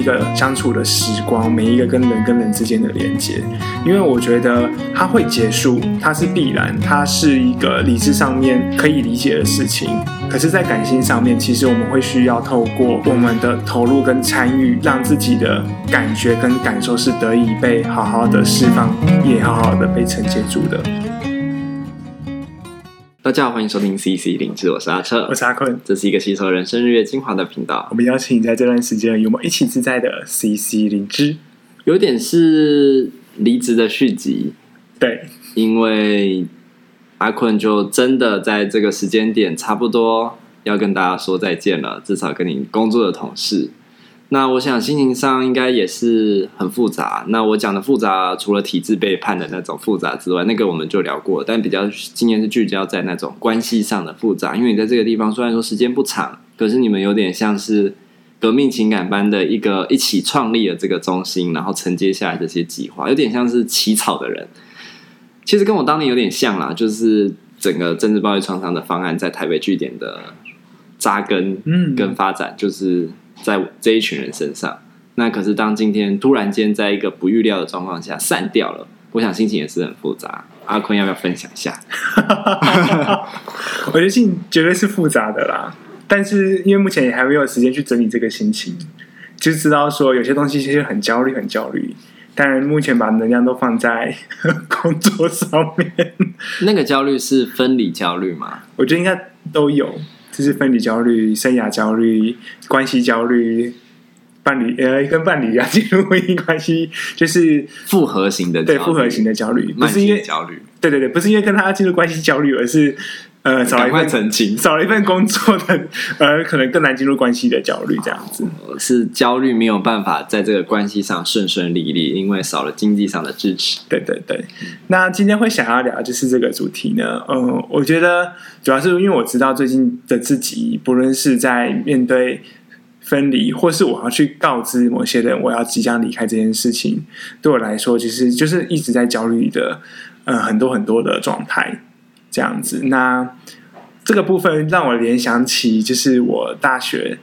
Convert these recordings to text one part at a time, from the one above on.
一个相处的时光，每一个跟人跟人之间的连接，因为我觉得它会结束，它是必然，它是一个理智上面可以理解的事情。可是，在感性上面，其实我们会需要透过我们的投入跟参与，让自己的感觉跟感受是得以被好好的释放，也好好的被承接住的。大家好，欢迎收听 CC 灵知，我是阿彻，我是阿坤，这是一个吸收人生日月精华的频道。我们邀请你在这段时间与我们一起自在的 CC 灵知，有点是离职的续集，对，因为阿坤就真的在这个时间点差不多要跟大家说再见了，至少跟你工作的同事。那我想心情上应该也是很复杂。那我讲的复杂，除了体制背叛的那种复杂之外，那个我们就聊过。但比较今天是聚焦在那种关系上的复杂，因为你在这个地方虽然说时间不长，可是你们有点像是革命情感般的一个一起创立了这个中心，然后承接下来这些计划，有点像是起草的人。其实跟我当年有点像啦，就是整个政治暴力创伤的方案在台北据点的扎根，嗯，跟发展就是。在这一群人身上，那可是当今天突然间在一个不预料的状况下散掉了，我想心情也是很复杂。阿坤要不要分享一下？我觉得心情绝对是复杂的啦，但是因为目前也还没有时间去整理这个心情，就知道说有些东西其实很焦虑，很焦虑。但目前把能量都放在 工作上面，那个焦虑是分离焦虑吗？我觉得应该都有。就是分离焦虑、生涯焦虑、关系焦虑、伴侣呃跟伴侣啊 进入婚姻关系，就是复合型的对复合型的焦虑，不是因为焦虑，对对对，不是因为跟他进入关系焦虑，而是。呃，少了一份澄清，少了一份工作的，呃，可能更难进入关系的焦虑，这样子是焦虑没有办法在这个关系上顺顺利利，因为少了经济上的支持。对对对，那今天会想要聊就是这个主题呢，嗯、呃，我觉得主要是因为我知道最近的自己，不论是在面对分离，或是我要去告知某些人我要即将离开这件事情，对我来说，其实就是一直在焦虑的，呃，很多很多的状态。这样子，那这个部分让我联想起，就是我大学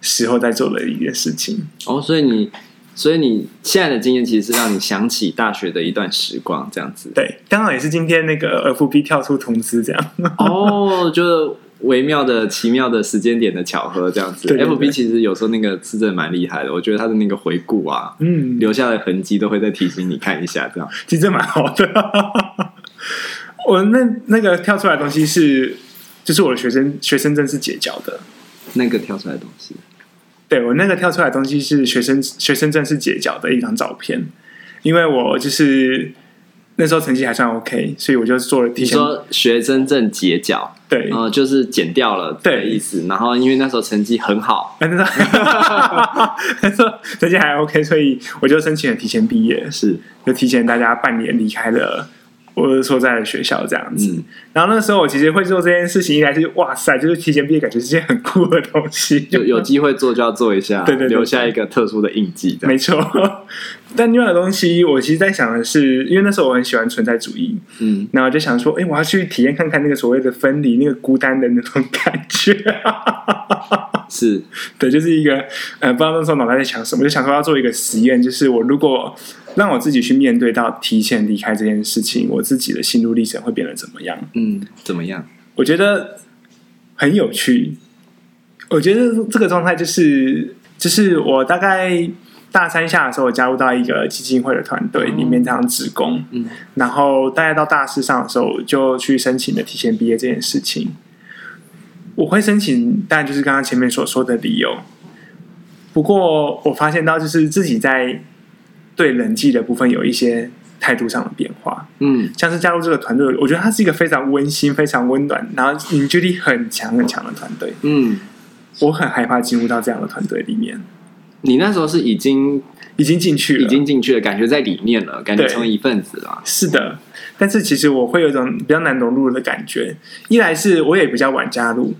时候在做的一件事情。哦，所以你，所以你现在的经验其实是让你想起大学的一段时光，这样子。对，刚好也是今天那个 FB 跳出通知，这样。哦，就是微妙的、奇妙的时间点的巧合，这样子。对对对。FB 其实有时候那个是真的蛮厉害的，我觉得他的那个回顾啊，嗯，留下的痕迹都会再提醒你看一下，这样其实蛮好的。我那那个跳出来的东西是，就是我的学生学生证是结缴的，那个跳出来的东西，对，我那个跳出来的东西是学生学生证是结缴的一张照片，因为我就是那时候成绩还算 OK，所以我就做了提前。你说学生证结缴，对，然后就是剪掉了的意思，然后因为那时候成绩很好，那时候成绩还 OK，所以我就申请了提前毕业，是就提前大家半年离开了。我所在的学校这样子，嗯、然后那时候我其实会做这件事情，应该是哇塞，就是提前毕业，感觉是件很酷的东西，就有机会做就要做一下，对对，对，留下一个特殊的印记。没错，但另外的东西，我其实在想的是，因为那时候我很喜欢存在主义，嗯，然后我就想说，哎，我要去体验看看那个所谓的分离，那个孤单的那种感觉。是。对，就是一个呃，不知道那时候脑袋在想什么，就想说要做一个实验，就是我如果让我自己去面对到提前离开这件事情，我自己的心路历程会变得怎么样？嗯，怎么样？我觉得很有趣。我觉得这个状态就是，就是我大概大三下的时候，我加入到一个基金会的团队里面当职工，嗯，然后大概到大四上的时候，就去申请了提前毕业这件事情。我会申请，但就是刚刚前面所说的理由。不过我发现到，就是自己在对人际的部分有一些态度上的变化。嗯，像是加入这个团队，我觉得它是一个非常温馨、非常温暖，然后凝聚力很强很强的团队。嗯，我很害怕进入到这样的团队里面。你那时候是已经已经进去了，已经进去了，感觉在里面了，感觉成为一份子了。是的，但是其实我会有一种比较难融入的感觉。一来是我也比较晚加入。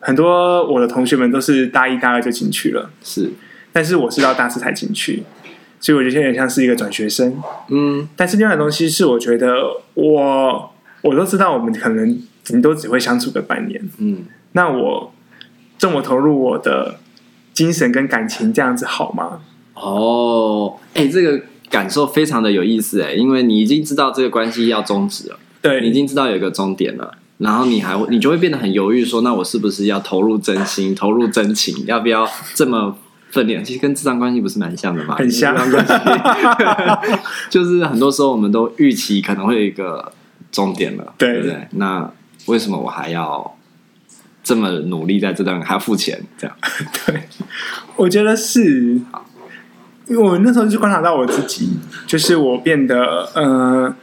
很多我的同学们都是大一大二就进去了，是，但是我是到大四才进去，所以我觉得有点像是一个转学生。嗯，但是另外的东西是，我觉得我我都知道，我们可能顶多只会相处个半年。嗯，那我这么投入我的精神跟感情，这样子好吗？哦，哎，这个感受非常的有意思哎，因为你已经知道这个关系要终止了，对，你已经知道有一个终点了，然后你还会，你就会变得很犹豫，说那我是不是要投入真心，投入真情，要不要这么分裂？其实跟智商关系不是蛮像的嘛？很像，就是很多时候我们都预期可能会有一个终点了，对，对不对？那为什么我还要？这么努力在这段还要付钱，这样 对，我觉得是，因为我那时候就观察到我自己，就是我变得呃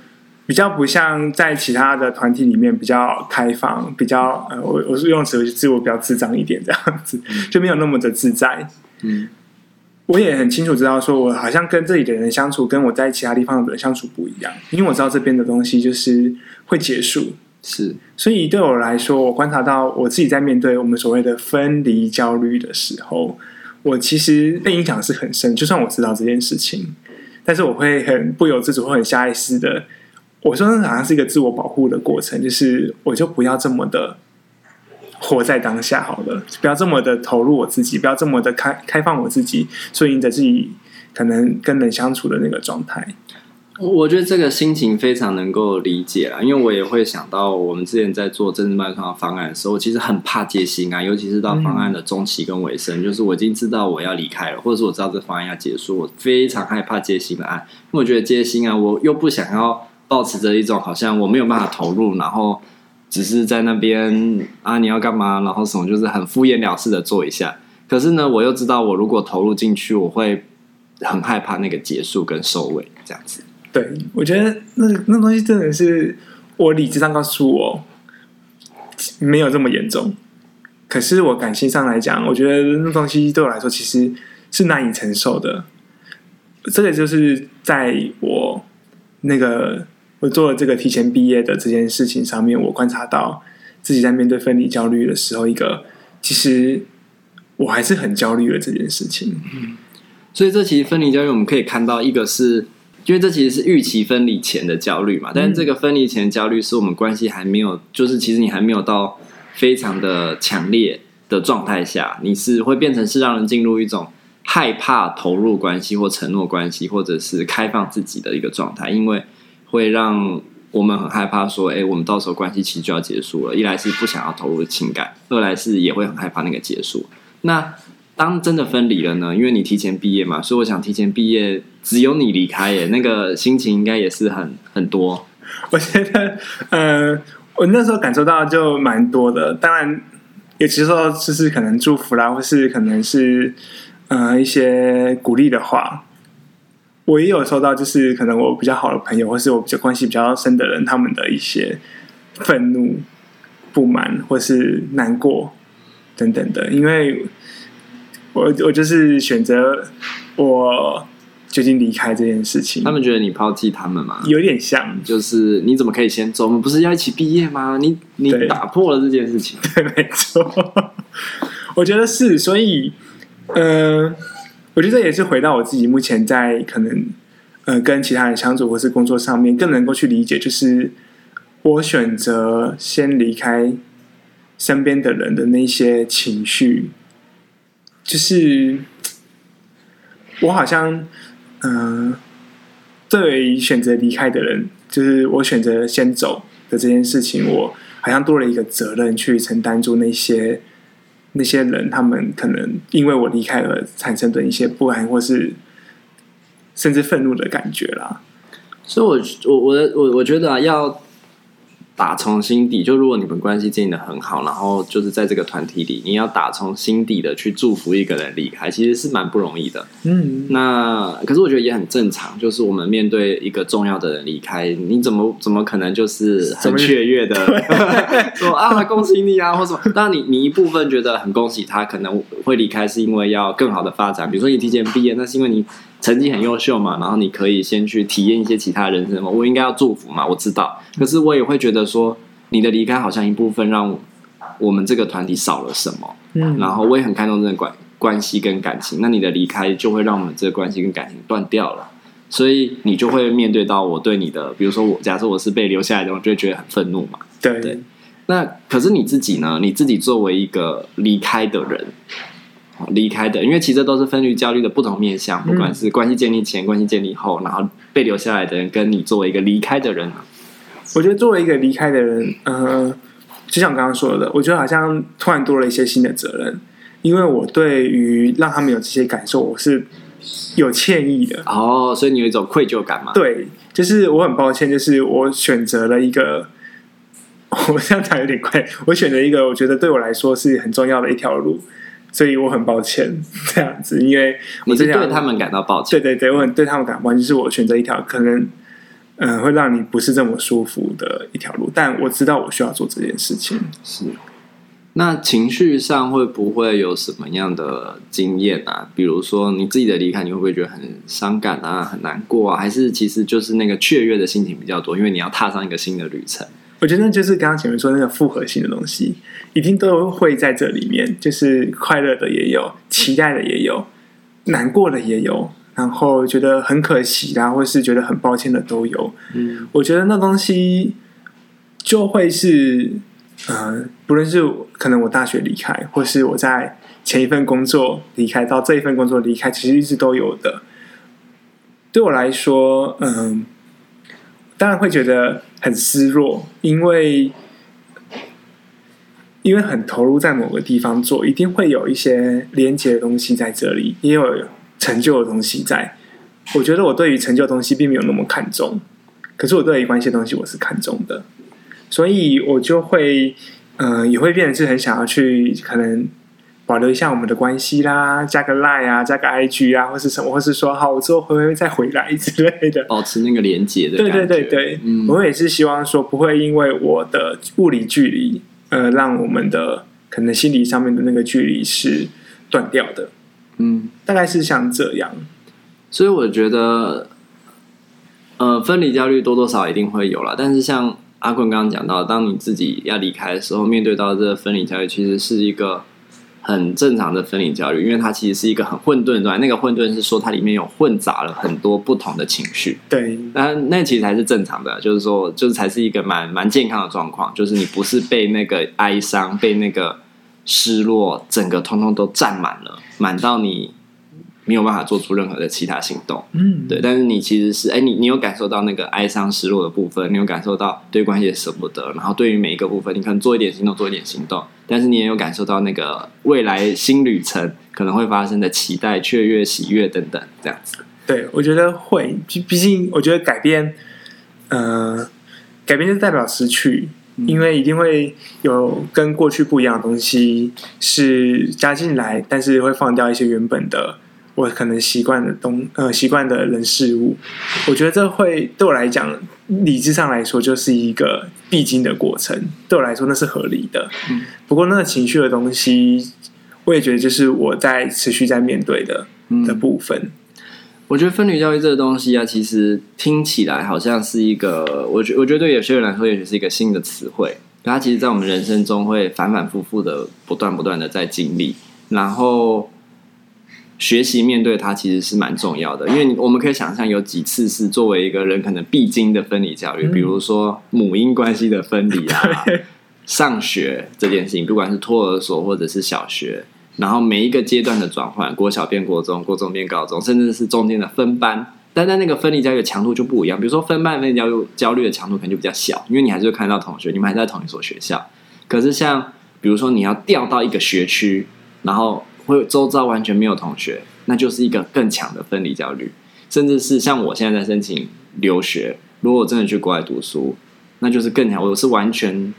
比较不像在其他的团体里面比较开放，比较呃我我是用词我自我比较智障一点这样子，就没有那么的自在。嗯，我也很清楚知道，说我好像跟这里的人相处，跟我在其他地方的人相处不一样，因为我知道这边的东西就是会结束。是，所以对我来说，我观察到我自己在面对我们所谓的分离焦虑的时候，我其实被影响是很深。就算我知道这件事情，但是我会很不由自主，会很下意识的，我说那好像是一个自我保护的过程，就是我就不要这么的活在当下好了，不要这么的投入我自己，不要这么的开开放我自己，顺应着自己可能跟人相处的那个状态。我觉得这个心情非常能够理解啦，因为我也会想到我们之前在做政治脉冲方案的时候，其实很怕接新案，尤其是到方案的中期跟尾声，嗯、就是我已经知道我要离开了，或者是我知道这方案要结束，我非常害怕接新的案，因为我觉得接新案，我又不想要保持着一种好像我没有办法投入，然后只是在那边啊你要干嘛，然后什么就是很敷衍了事的做一下，可是呢，我又知道我如果投入进去，我会很害怕那个结束跟收尾这样子。对，我觉得那那东西真的是我理智上告诉我没有这么严重，可是我感性上来讲，我觉得那东西对我来说其实是难以承受的。这个就是在我那个我做了这个提前毕业的这件事情上面，我观察到自己在面对分离焦虑的时候，一个其实我还是很焦虑的这件事情。嗯，所以这其实分离焦虑，我们可以看到一个是。因为这其实是预期分离前的焦虑嘛，但是这个分离前的焦虑是我们关系还没有，就是其实你还没有到非常的强烈的状态下，你是会变成是让人进入一种害怕投入关系或承诺关系，或者是开放自己的一个状态，因为会让我们很害怕说，哎，我们到时候关系其实就要结束了。一来是不想要投入情感，二来是也会很害怕那个结束。那当真的分离了呢？因为你提前毕业嘛，所以我想提前毕业，只有你离开耶，那个心情应该也是很很多。我觉得，呃，我那时候感受到就蛮多的。当然，也其实说就是可能祝福啦，或是可能是呃一些鼓励的话。我也有收到，就是可能我比较好的朋友，或是我比较关系比较深的人，他们的一些愤怒、不满或是难过等等的，因为。我我就是选择我决定离开这件事情。他们觉得你抛弃他们吗？有点像，就是你怎么可以先走？我们不是要一起毕业吗？你你打破了这件事情。对，对，没错。我觉得是，所以，嗯、呃，我觉得这也是回到我自己目前在可能呃跟其他人相处或是工作上面，更能够去理解，就是我选择先离开身边的人的那些情绪。就是我好像，嗯、对于选择离开的人，就是我选择先走的这件事情，我好像多了一个责任去承担住那些那些人，他们可能因为我离开而产生的一些不安，或是甚至愤怒的感觉啦。所以我，我我我我我觉得啊，要。打从心底，就如果你们关系经营的很好，然后就是在这个团体里，你要打从心底的去祝福一个人离开，其实是蛮不容易的。嗯，那可是我觉得也很正常，就是我们面对一个重要的人离开，你怎么怎么可能就是很雀跃的 说啊恭喜你啊或什么？当然你你一部分觉得很恭喜他可能会离开，是因为要更好的发展，比如说你提前毕业，那是因为你。成绩很优秀嘛，然后你可以先去体验一些其他人生嘛。我应该要祝福嘛，我知道。可是我也会觉得说，你的离开好像一部分让我们这个团体少了什么。嗯，然后我也很看重这个关关系跟感情。那你的离开就会让我们这个关系跟感情断掉了，所以你就会面对到我对你的，比如说我假设我是被留下来的，我就会觉得很愤怒嘛。对对。那可是你自己呢？你自己作为一个离开的人。离开的，因为其实都是分离焦虑的不同面向，不管是关系建立前、关系建立后，然后被留下来的人，跟你作为一个离开的人。我觉得作为一个离开的人，呃，就像我刚刚说的，我觉得好像突然多了一些新的责任，因为我对于让他们有这些感受，我是有歉意的。哦，所以你有一种愧疚感嘛？对，就是我很抱歉，就是我选择了一个，我这样讲有点怪，我选择一个我觉得对我来说是很重要的一条路。所以我很抱歉 这样子，因为我是对他们感到抱歉。对对对，我很对他们感到抱歉，就是我选择一条可能嗯、呃、会让你不是这么舒服的一条路，但我知道我需要做这件事情。是，那情绪上会不会有什么样的经验啊？比如说你自己的离开，你会不会觉得很伤感啊、很难过啊？还是其实就是那个雀跃的心情比较多，因为你要踏上一个新的旅程？我觉得就是刚刚前面说那个复合性的东西，一定都会在这里面，就是快乐的也有，期待的也有，难过的也有，然后觉得很可惜啊，或是觉得很抱歉的都有。嗯，我觉得那东西就会是，呃，不论是可能我大学离开，或是我在前一份工作离开，到这一份工作离开，其实一直都有的。对我来说，嗯、呃。当然会觉得很失落，因为因为很投入在某个地方做，一定会有一些连接的东西在这里，也有成就的东西在。我觉得我对于成就的东西并没有那么看重，可是我对于关系的东西我是看重的，所以我就会嗯、也会变成是很想要去可能。保留一下我们的关系啦，加个 Line 啊，加个 IG 啊，或是什么，或是说好，我之后会不会再回来之类的，保持那个连接的。对对对对，嗯，我也是希望说不会因为我的物理距离，呃，让我们的可能心理上面的那个距离是断掉的。嗯，大概是像这样。所以我觉得，呃，分离焦虑多多少少一定会有了。但是像阿坤刚刚讲到，当你自己要离开的时候，面对到这个分离焦虑，其实是一个。很正常的分离焦虑，因为它其实是一个很混沌的状态。那个混沌是说它里面有混杂了很多不同的情绪。对，那那其实才是正常的，就是说，就是才是一个蛮蛮健康的状况。就是你不是被那个哀伤、被那个失落，整个通通都占满了，满到你。没有办法做出任何的其他行动，嗯，对。但是你其实是，哎，你你有感受到那个哀伤、失落的部分，你有感受到对关系的舍不得，然后对于每一个部分，你可能做一点行动，做一点行动。但是你也有感受到那个未来新旅程可能会发生的期待、雀跃、喜悦等等，这样子。对，我觉得会，毕毕竟我觉得改变，呃，改变就代表失去，因为一定会有跟过去不一样的东西是加进来，但是会放掉一些原本的。我可能习惯的东呃习惯的人事物，我觉得这会对我来讲，理智上来说就是一个必经的过程。对我来说那是合理的。嗯，不过那个情绪的东西，我也觉得就是我在持续在面对的的部分。我觉得分离教育这个东西啊，其实听起来好像是一个，我觉我觉得对有些人来说也许是一个新的词汇，它其实在我们人生中会反反复复的不断不断的在经历，然后。学习面对它其实是蛮重要的，因为我们可以想象有几次是作为一个人可能必经的分离教育，比如说母婴关系的分离啊，上学这件事情，不管是托儿所或者是小学，然后每一个阶段的转换，国小变国中，国中变高中，甚至是中间的分班，但在那个分离教育的强度就不一样。比如说分班分离焦虑焦虑的强度可能就比较小，因为你还是会看到同学，你们还在同一所学校。可是像比如说你要调到一个学区，然后会周遭完全没有同学，那就是一个更强的分离焦虑，甚至是像我现在在申请留学，如果我真的去国外读书，那就是更强。我是完全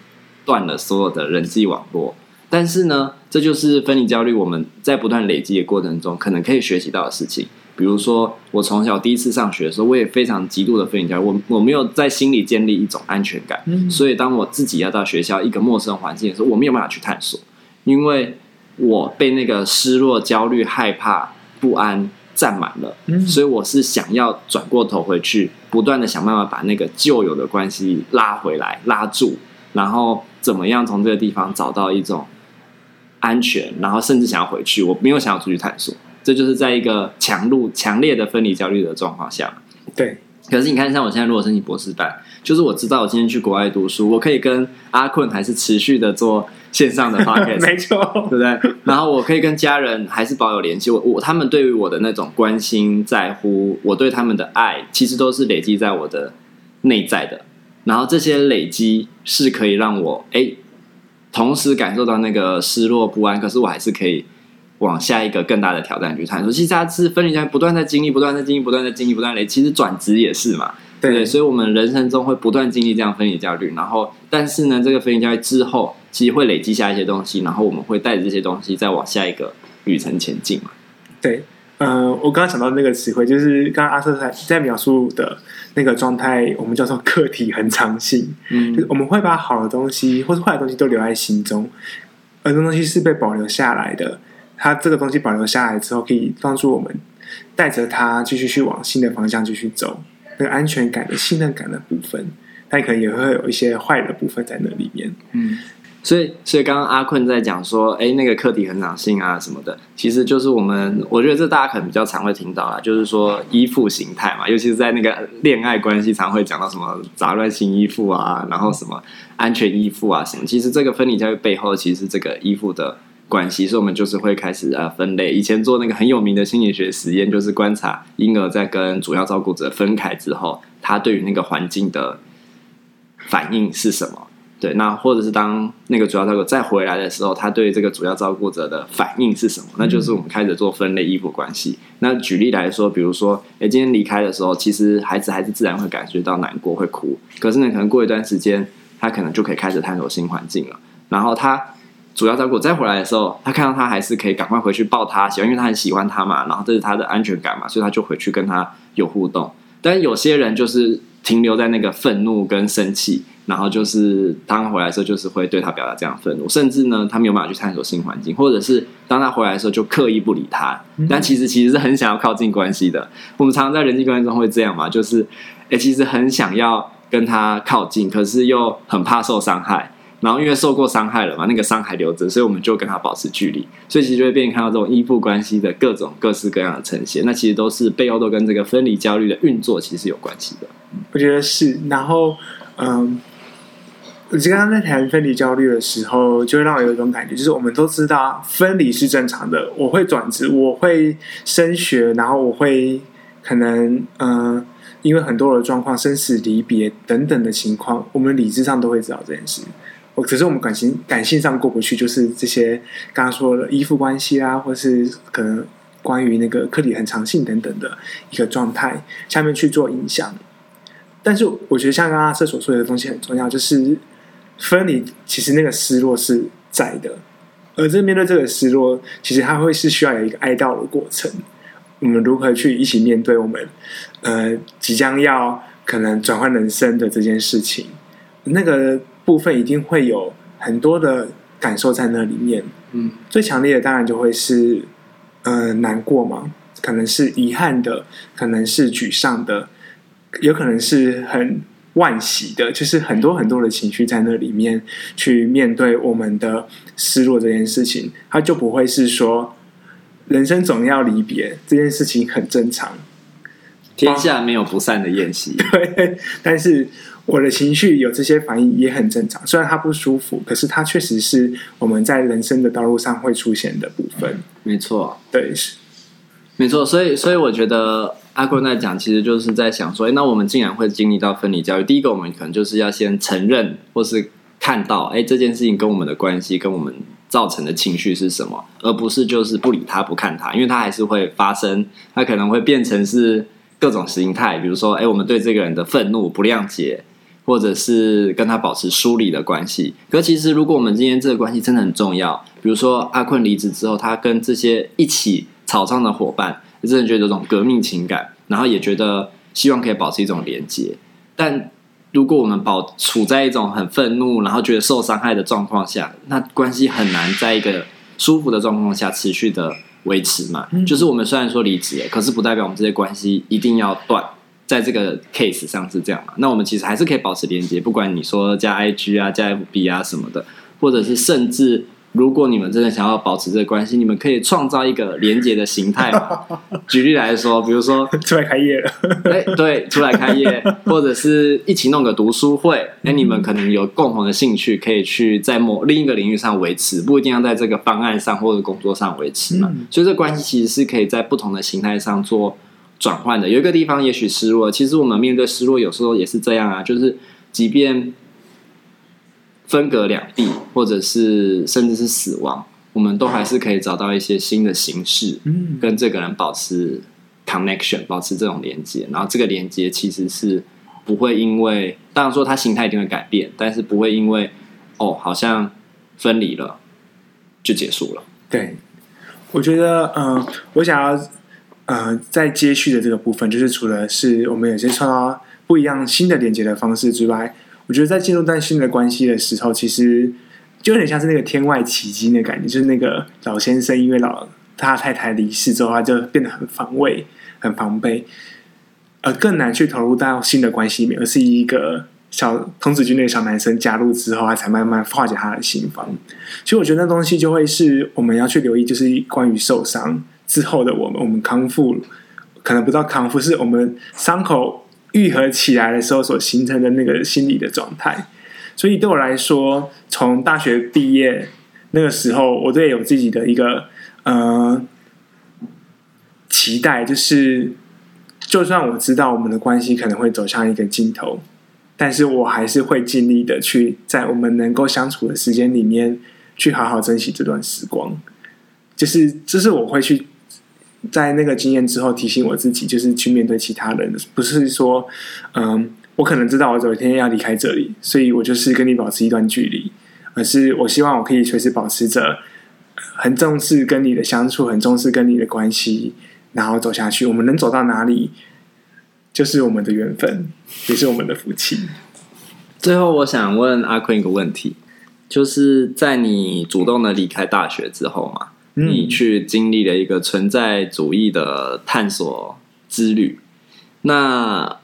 断了所有的人际网络，但是呢，这就是分离焦虑我们在不断累积的过程中，可能可以学习到的事情。比如说，我从小第一次上学的时候，我也非常极度的分离焦虑，我我没有在心里建立一种安全感，所以当我自己要到学校一个陌生环境的时候，我没有办法去探索，因为。我被那个失落、焦虑、害怕、不安占满了，嗯，所以我是想要转过头回去，不断的想办法把那个旧有的关系拉回来、拉住，然后怎么样从这个地方找到一种安全，然后甚至想要回去，我没有想要出去探索，这就是在一个强度、强烈的分离焦虑的状况下。对，可是你看，像我现在如果申请博士班，就是我知道我今天去国外读书，我可以跟阿坤还是持续的做。线上的 podcast，没错，对不对？然后我可以跟家人还是保有联系，我我他们对于我的那种关心在乎，我对他们的爱，其实都是累积在我的内在的。然后这些累积是可以让我哎，同时感受到那个失落不安，可是我还是可以。往下一个更大的挑战去探索，其实它是分离在不断在经历，不断在经历，不断在经历，不断累。其实转职也是嘛，对，对，所以我们人生中会不断经历这样分离焦虑，然后，但是呢，这个飞行教育之后，其实会累积下一些东西，然后我们会带着这些东西再往下一个旅程前进嘛。对，呃，我刚刚想到那个词汇，就是刚刚阿瑟在在描述的那个状态，我们叫做客体恒常性。嗯，就是我们会把好的东西或是坏的东西都留在心中，而这东西是被保留下来的。它这个东西保留下来之后，可以帮助我们带着它继续去往新的方向继续走。那个安全感的信任感的部分，它可能也会有一些坏的部分在那里面。嗯，所以，所以刚刚阿坤在讲说，哎，那个课题恒常性啊什么的，其实就是我们，我觉得这大家可能比较常会听到啦，就是说依附形态嘛，尤其是在那个恋爱关系，常会讲到什么杂乱性依附啊，然后什么安全依附啊什么。其实这个分离教育背后，其实这个依附的。关系，所以我们就是会开始呃分类。以前做那个很有名的心理学实验，就是观察婴儿在跟主要照顾者分开之后，他对于那个环境的反应是什么？对，那或者是当那个主要照顾者再回来的时候，他对这个主要照顾者的反应是什么？那就是我们开始做分类依附关系。那举例来说，比如说，哎，今天离开的时候，其实孩子还是自然会感觉到难过，会哭。可是呢，可能过一段时间，他可能就可以开始探索新环境了。然后他。主要照顾再回来的时候，他看到他还是可以赶快回去抱他，喜欢，因为他很喜欢他嘛，然后这是他的安全感嘛，所以他就回去跟他有互动。但有些人就是停留在那个愤怒跟生气，然后就是当他回来的时候，就是会对他表达这样愤怒，甚至呢，他没有办法去探索新环境，或者是当他回来的时候就刻意不理他，但其实其实是很想要靠近关系的。我们常常在人际关系中会这样嘛，就是诶，其实很想要跟他靠近，可是又很怕受伤害。然后因为受过伤害了嘛，那个伤还留着，所以我们就跟他保持距离，所以其实就会变成看到这种依附关系的各种各式各样的呈现。那其实都是背后都跟这个分离焦虑的运作其实有关系的。我觉得是。然后，嗯，我刚刚在谈分离焦虑的时候，就会让我有一种感觉，就是我们都知道分离是正常的。我会转职，我会升学，然后我会可能嗯，因为很多的状况，生死离别等等的情况，我们理智上都会知道这件事。只是我们感情感性上过不去，就是这些刚刚说的依附关系啦，或是可能关于那个课题恒常性等等的一个状态下面去做影响。但是我觉得像刚刚阿瑟所说的东西很重要，就是分离其实那个失落是在的，而这面对这个失落，其实它会是需要有一个哀悼的过程。我们如何去一起面对我们呃即将要可能转换人生的这件事情？那个。部分一定会有很多的感受在那里面，嗯，最强烈的当然就会是，呃，难过嘛，可能是遗憾的，可能是沮丧的，有可能是很惋喜的，就是很多很多的情绪在那里面去面对我们的失落这件事情，它就不会是说人生总要离别这件事情很正常，天下没有不散的宴席，对，但是。我的情绪有这些反应也很正常，虽然它不舒服，可是它确实是我们在人生的道路上会出现的部分。没错，对，是没错。所以，所以我觉得阿坤在讲，其实就是在想说，那我们竟然会经历到分离焦虑。第一个，我们可能就是要先承认，或是看到，哎，这件事情跟我们的关系，跟我们造成的情绪是什么，而不是就是不理他、不看他，因为他还是会发生，他可能会变成是各种形态，比如说，哎，我们对这个人的愤怒、不谅解。或者是跟他保持疏离的关系，可其实如果我们今天这个关系真的很重要，比如说阿坤离职之后，他跟这些一起草创的伙伴，真的觉得有种革命情感，然后也觉得希望可以保持一种连接。但如果我们保处在一种很愤怒，然后觉得受伤害的状况下，那关系很难在一个舒服的状况下持续的维持嘛。嗯、就是我们虽然说离职，可是不代表我们这些关系一定要断。在这个 case 上是这样嘛？那我们其实还是可以保持连接，不管你说加 IG 啊、加 FB 啊什么的，或者是甚至如果你们真的想要保持这个关系，你们可以创造一个连接的形态嘛。举例来说，比如说 出来开业了，哎，对，出来开业，或者是一起弄个读书会，哎，你们可能有共同的兴趣，可以去在某另一个领域上维持，不一定要在这个方案上或者工作上维持嘛。嗯、所以这关系其实是可以在不同的形态上做转换的。有一个地方也许失落，其实我们面对失落有时候也是这样啊，就是即便。分隔两地，或者是甚至是死亡，我们都还是可以找到一些新的形式，嗯跟这个人保持 connection，保持这种连接。然后这个连接其实是不会因为，当然说他形态一定会改变，但是不会因为哦，好像分离了就结束了。对，我觉得，嗯、呃，我想要，呃，在接续的这个部分，就是除了是我们有些创造不一样新的连接的方式之外。我觉得在进入段新的关系的时候，其实就有点像是那个天外奇迹的感觉，就是那个老先生因为老他太太离世之后，他就变得很防卫、很防备，而更难去投入到新的关系里面，而是一个小童子军那个小男生加入之后，他才慢慢化解他的心防。其实我觉得那东西就会是我们要去留意，就是关于受伤之后的我们，我们康复可能不到康复，是我们伤口。愈合起来的时候所形成的那个心理的状态，所以对我来说，从大学毕业那个时候，我都有自己的一个呃期待，就是就算我知道我们的关系可能会走向一个尽头，但是我还是会尽力的去在我们能够相处的时间里面，去好好珍惜这段时光。就是，这是我会去。在那个经验之后，提醒我自己，就是去面对其他人，不是说，嗯，我可能知道我有一天要离开这里，所以我就是跟你保持一段距离，而是我希望我可以随时保持着很重视跟你的相处，很重视跟你的关系，然后走下去。我们能走到哪里，就是我们的缘分，也是我们的福气。最后，我想问阿坤一个问题，就是在你主动的离开大学之后嘛？你去经历了一个存在主义的探索之旅，那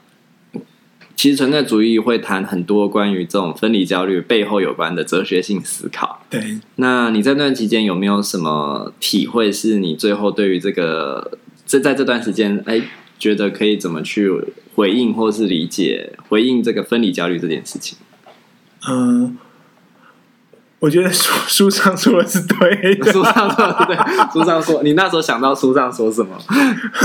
其实存在主义会谈很多关于这种分离焦虑背后有关的哲学性思考。对，那你在那段期间有没有什么体会？是你最后对于这个这在这段时间，哎，觉得可以怎么去回应或是理解回应这个分离焦虑这件事情？嗯。我觉得书书上说的是对的，书上说的对，书上说，你那时候想到书上说什么？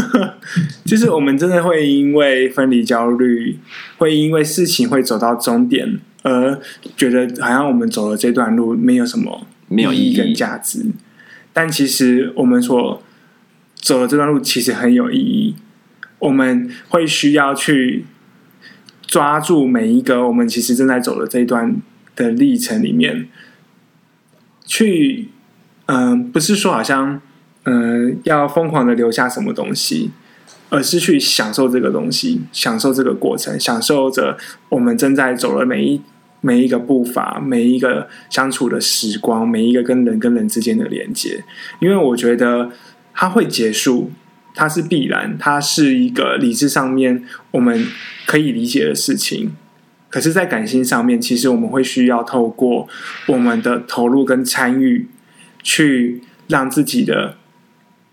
就是我们真的会因为分离焦虑，会因为事情会走到终点，而觉得好像我们走了这段路没有什么没有意义跟价值。但其实我们所走的这段路其实很有意义，我们会需要去抓住每一个我们其实正在走的这一段的历程里面。去，嗯、不是说好像，嗯、要疯狂的留下什么东西，而是去享受这个东西，享受这个过程，享受着我们正在走的每一每一个步伐，每一个相处的时光，每一个跟人跟人之间的连接。因为我觉得它会结束，它是必然，它是一个理智上面我们可以理解的事情。可是，在感性上面，其实我们会需要透过我们的投入跟参与，去让自己的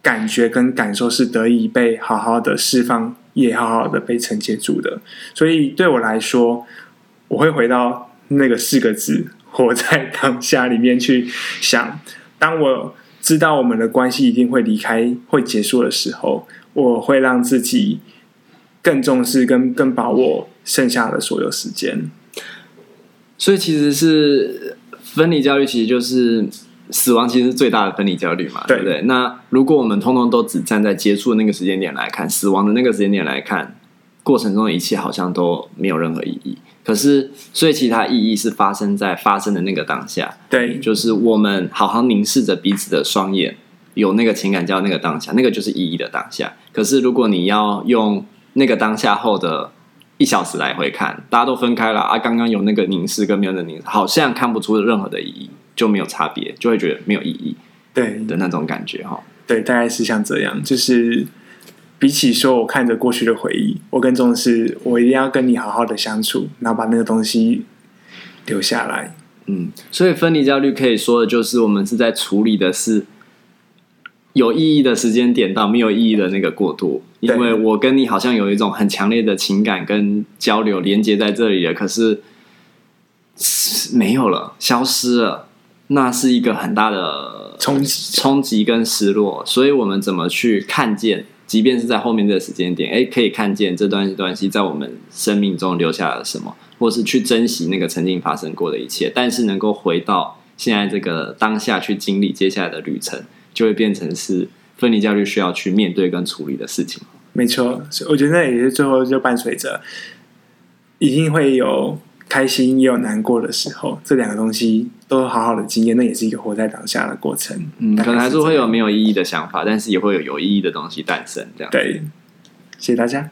感觉跟感受是得以被好好的释放，也好好的被承接住的。所以，对我来说，我会回到那个四个字“活在当下”里面去想。当我知道我们的关系一定会离开、会结束的时候，我会让自己更重视、跟更把握。剩下的所有时间，所以其实是分离焦虑，其实就是死亡，其实是最大的分离焦虑嘛，对，对不对？那如果我们通通都只站在接触的那个时间点来看，死亡的那个时间点来看，过程中的一切好像都没有任何意义。可是，所以其他意义是发生在发生的那个当下，对，就是我们好好凝视着彼此的双眼，有那个情感叫那个当下，那个就是意义的当下。可是，如果你要用那个当下后的一小时来回看，大家都分开了啊！刚刚有那个凝视跟没有的凝视，好像看不出任何的意义，就没有差别，就会觉得没有意义，对的那种感觉哈。对，大概是像这样，就是比起说我看着过去的回忆，我更重视我一定要跟你好好的相处，然后把那个东西留下来。嗯，所以分离焦虑可以说的就是我们是在处理的是有意义的时间点到没有意义的那个过渡，因为我跟你好像有一种很强烈的情感跟交流连接在这里了，可是没有了，消失了，那是一个很大的冲击、冲击跟失落。所以我们怎么去看见？即便是在后面这个时间点，哎，可以看见这段关系在我们生命中留下了什么，或是去珍惜那个曾经发生过的一切，但是能够回到现在这个当下去经历接下来的旅程，就会变成是分离焦虑需要去面对跟处理的事情。没错，我觉得那也是最后就伴随着，一定会有开心也有难过的时候，这两个东西。都好好的经验，那也是一个活在当下的过程。嗯，可能还是会有没有意义的想法，但是也会有有意义的东西诞生。这样，对，谢谢大家。